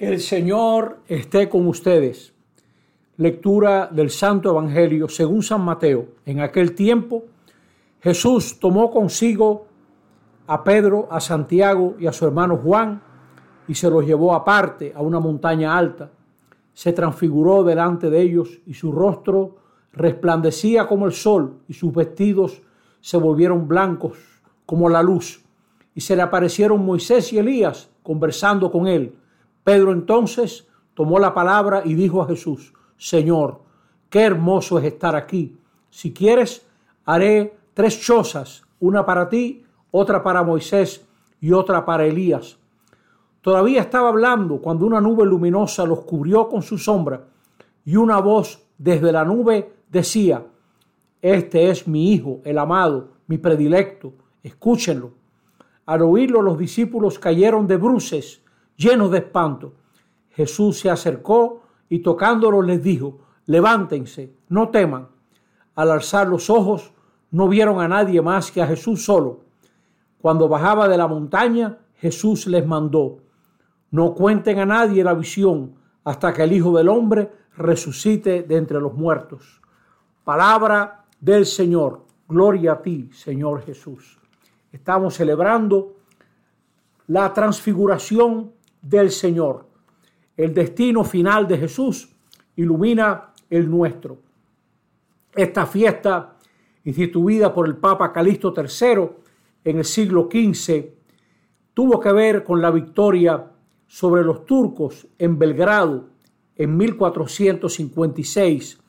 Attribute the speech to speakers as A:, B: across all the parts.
A: El Señor esté con ustedes. Lectura del Santo Evangelio según San Mateo. En aquel tiempo Jesús tomó consigo a Pedro, a Santiago y a su hermano Juan y se los llevó aparte a una montaña alta. Se transfiguró delante de ellos y su rostro resplandecía como el sol y sus vestidos se volvieron blancos como la luz. Y se le aparecieron Moisés y Elías conversando con él. Pedro entonces tomó la palabra y dijo a Jesús, Señor, qué hermoso es estar aquí. Si quieres, haré tres chozas, una para ti, otra para Moisés y otra para Elías. Todavía estaba hablando cuando una nube luminosa los cubrió con su sombra y una voz desde la nube decía, Este es mi Hijo, el amado, mi predilecto, escúchenlo. Al oírlo los discípulos cayeron de bruces, llenos de espanto. Jesús se acercó y tocándolo les dijo, levántense, no teman. Al alzar los ojos no vieron a nadie más que a Jesús solo. Cuando bajaba de la montaña, Jesús les mandó, no cuenten a nadie la visión hasta que el Hijo del Hombre resucite de entre los muertos. Palabra del Señor. Gloria a ti, Señor Jesús. Estamos celebrando la transfiguración del Señor. El destino final de Jesús ilumina el nuestro. Esta fiesta, instituida por el Papa Calixto III en el siglo XV, tuvo que ver con la victoria sobre los turcos en Belgrado en 1456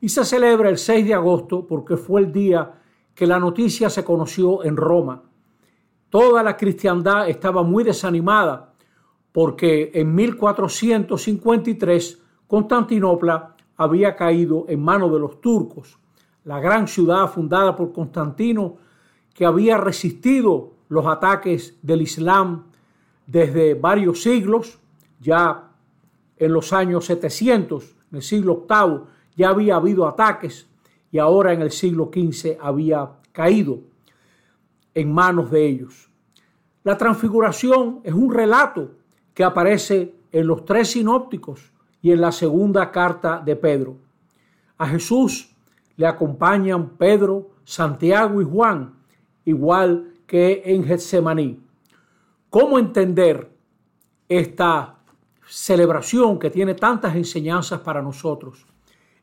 A: y se celebra el 6 de agosto porque fue el día que la noticia se conoció en Roma. Toda la cristiandad estaba muy desanimada porque en 1453 Constantinopla había caído en manos de los turcos, la gran ciudad fundada por Constantino que había resistido los ataques del Islam desde varios siglos, ya en los años 700, en el siglo VIII, ya había habido ataques y ahora en el siglo XV había caído en manos de ellos. La transfiguración es un relato que aparece en los tres sinópticos y en la segunda carta de Pedro. A Jesús le acompañan Pedro, Santiago y Juan, igual que en Getsemaní. ¿Cómo entender esta celebración que tiene tantas enseñanzas para nosotros?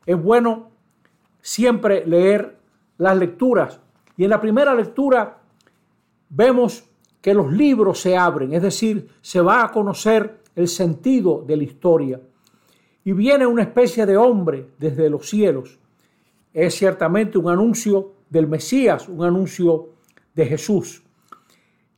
A: Es bueno siempre leer las lecturas. Y en la primera lectura vemos que los libros se abren, es decir, se va a conocer el sentido de la historia. Y viene una especie de hombre desde los cielos. Es ciertamente un anuncio del Mesías, un anuncio de Jesús.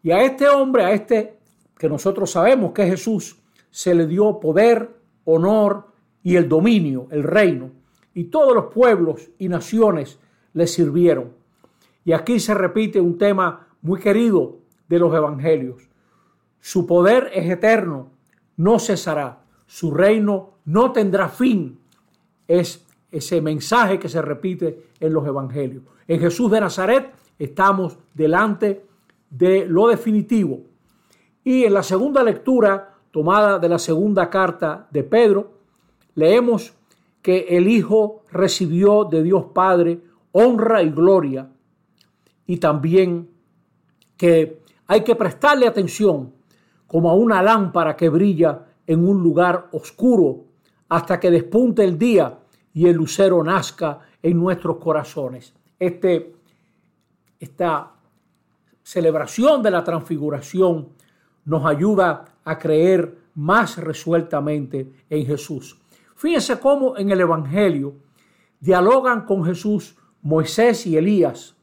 A: Y a este hombre, a este que nosotros sabemos que es Jesús, se le dio poder, honor y el dominio, el reino y todos los pueblos y naciones le sirvieron. Y aquí se repite un tema muy querido de los evangelios. Su poder es eterno, no cesará. Su reino no tendrá fin. Es ese mensaje que se repite en los evangelios. En Jesús de Nazaret estamos delante de lo definitivo. Y en la segunda lectura, tomada de la segunda carta de Pedro, leemos que el Hijo recibió de Dios Padre honra y gloria y también que hay que prestarle atención como a una lámpara que brilla en un lugar oscuro hasta que despunte el día y el lucero nazca en nuestros corazones. Este, esta celebración de la transfiguración nos ayuda a creer más resueltamente en Jesús. Fíjense cómo en el Evangelio dialogan con Jesús Moisés y Elías.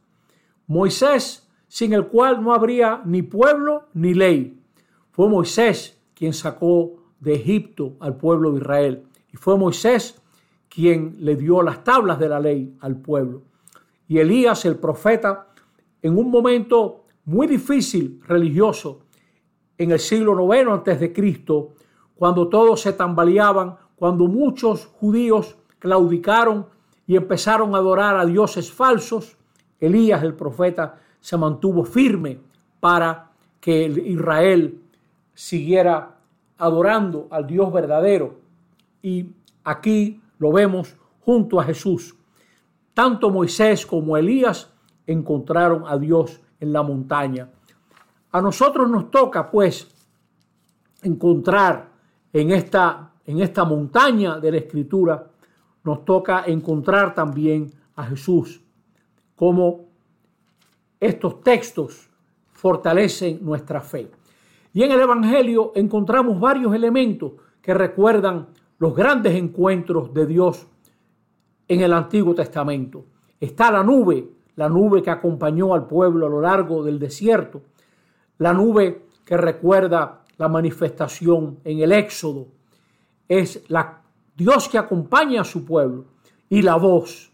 A: Moisés, sin el cual no habría ni pueblo ni ley. Fue Moisés quien sacó de Egipto al pueblo de Israel. Y fue Moisés quien le dio las tablas de la ley al pueblo. Y Elías, el profeta, en un momento muy difícil religioso, en el siglo IX antes de Cristo, cuando todos se tambaleaban cuando muchos judíos claudicaron y empezaron a adorar a dioses falsos, Elías el profeta se mantuvo firme para que Israel siguiera adorando al Dios verdadero. Y aquí lo vemos junto a Jesús. Tanto Moisés como Elías encontraron a Dios en la montaña. A nosotros nos toca pues encontrar en esta, en esta montaña de la escritura, nos toca encontrar también a Jesús, como estos textos fortalecen nuestra fe. Y en el Evangelio encontramos varios elementos que recuerdan los grandes encuentros de Dios en el Antiguo Testamento. Está la nube, la nube que acompañó al pueblo a lo largo del desierto, la nube que recuerda la manifestación en el Éxodo, es la Dios que acompaña a su pueblo y la voz,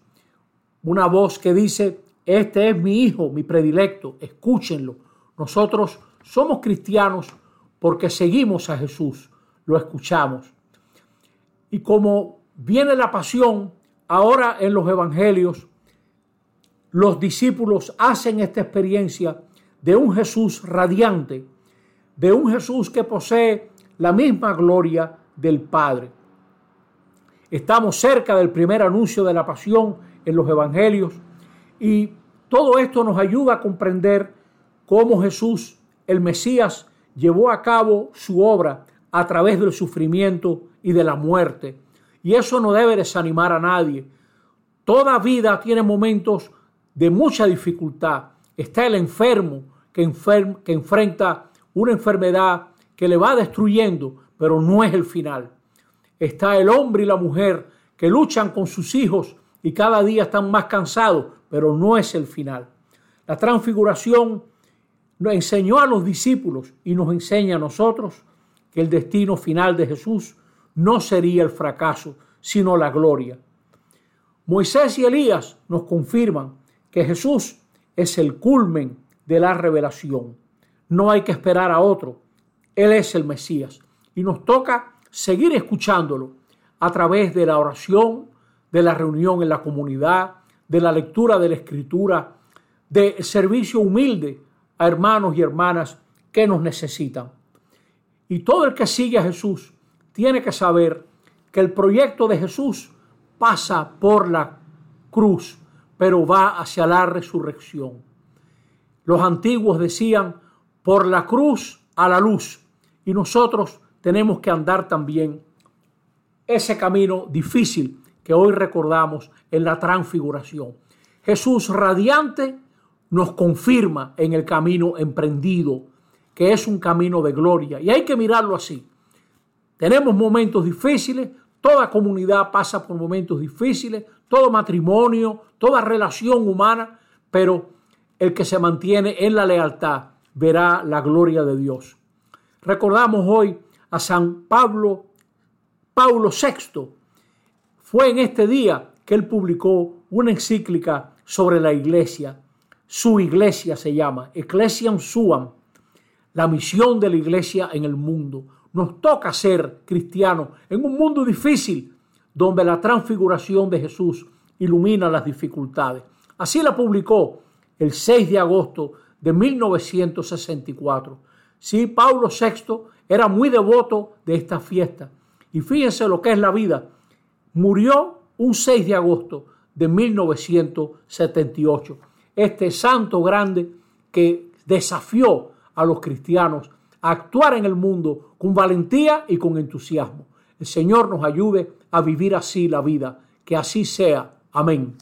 A: una voz que dice, este es mi hijo, mi predilecto, escúchenlo. Nosotros somos cristianos porque seguimos a Jesús, lo escuchamos. Y como viene la pasión, ahora en los evangelios, los discípulos hacen esta experiencia de un Jesús radiante, de un Jesús que posee la misma gloria del Padre. Estamos cerca del primer anuncio de la pasión en los evangelios y todo esto nos ayuda a comprender cómo Jesús, el Mesías, llevó a cabo su obra a través del sufrimiento y de la muerte. Y eso no debe desanimar a nadie. Toda vida tiene momentos de mucha dificultad. Está el enfermo que, que enfrenta una enfermedad que le va destruyendo, pero no es el final. Está el hombre y la mujer que luchan con sus hijos y cada día están más cansados, pero no es el final. La transfiguración nos enseñó a los discípulos y nos enseña a nosotros que el destino final de Jesús no sería el fracaso, sino la gloria. Moisés y Elías nos confirman que Jesús es el culmen de la revelación. No hay que esperar a otro. Él es el Mesías. Y nos toca seguir escuchándolo a través de la oración, de la reunión en la comunidad, de la lectura de la escritura, de servicio humilde a hermanos y hermanas que nos necesitan. Y todo el que sigue a Jesús tiene que saber que el proyecto de Jesús pasa por la cruz, pero va hacia la resurrección. Los antiguos decían, por la cruz a la luz, y nosotros tenemos que andar también ese camino difícil que hoy recordamos en la transfiguración. Jesús radiante nos confirma en el camino emprendido, que es un camino de gloria, y hay que mirarlo así. Tenemos momentos difíciles, toda comunidad pasa por momentos difíciles, todo matrimonio, toda relación humana, pero el que se mantiene en la lealtad verá la gloria de Dios. Recordamos hoy a San Pablo, Paulo VI. Fue en este día que él publicó una encíclica sobre la iglesia. Su iglesia se llama Ecclesiam Suam, la misión de la iglesia en el mundo. Nos toca ser cristianos en un mundo difícil donde la transfiguración de Jesús ilumina las dificultades. Así la publicó el 6 de agosto de 1964. Sí, Pablo VI era muy devoto de esta fiesta. Y fíjense lo que es la vida. Murió un 6 de agosto de 1978. Este santo grande que desafió a los cristianos a actuar en el mundo con valentía y con entusiasmo. El Señor nos ayude a vivir así la vida. Que así sea. Amén.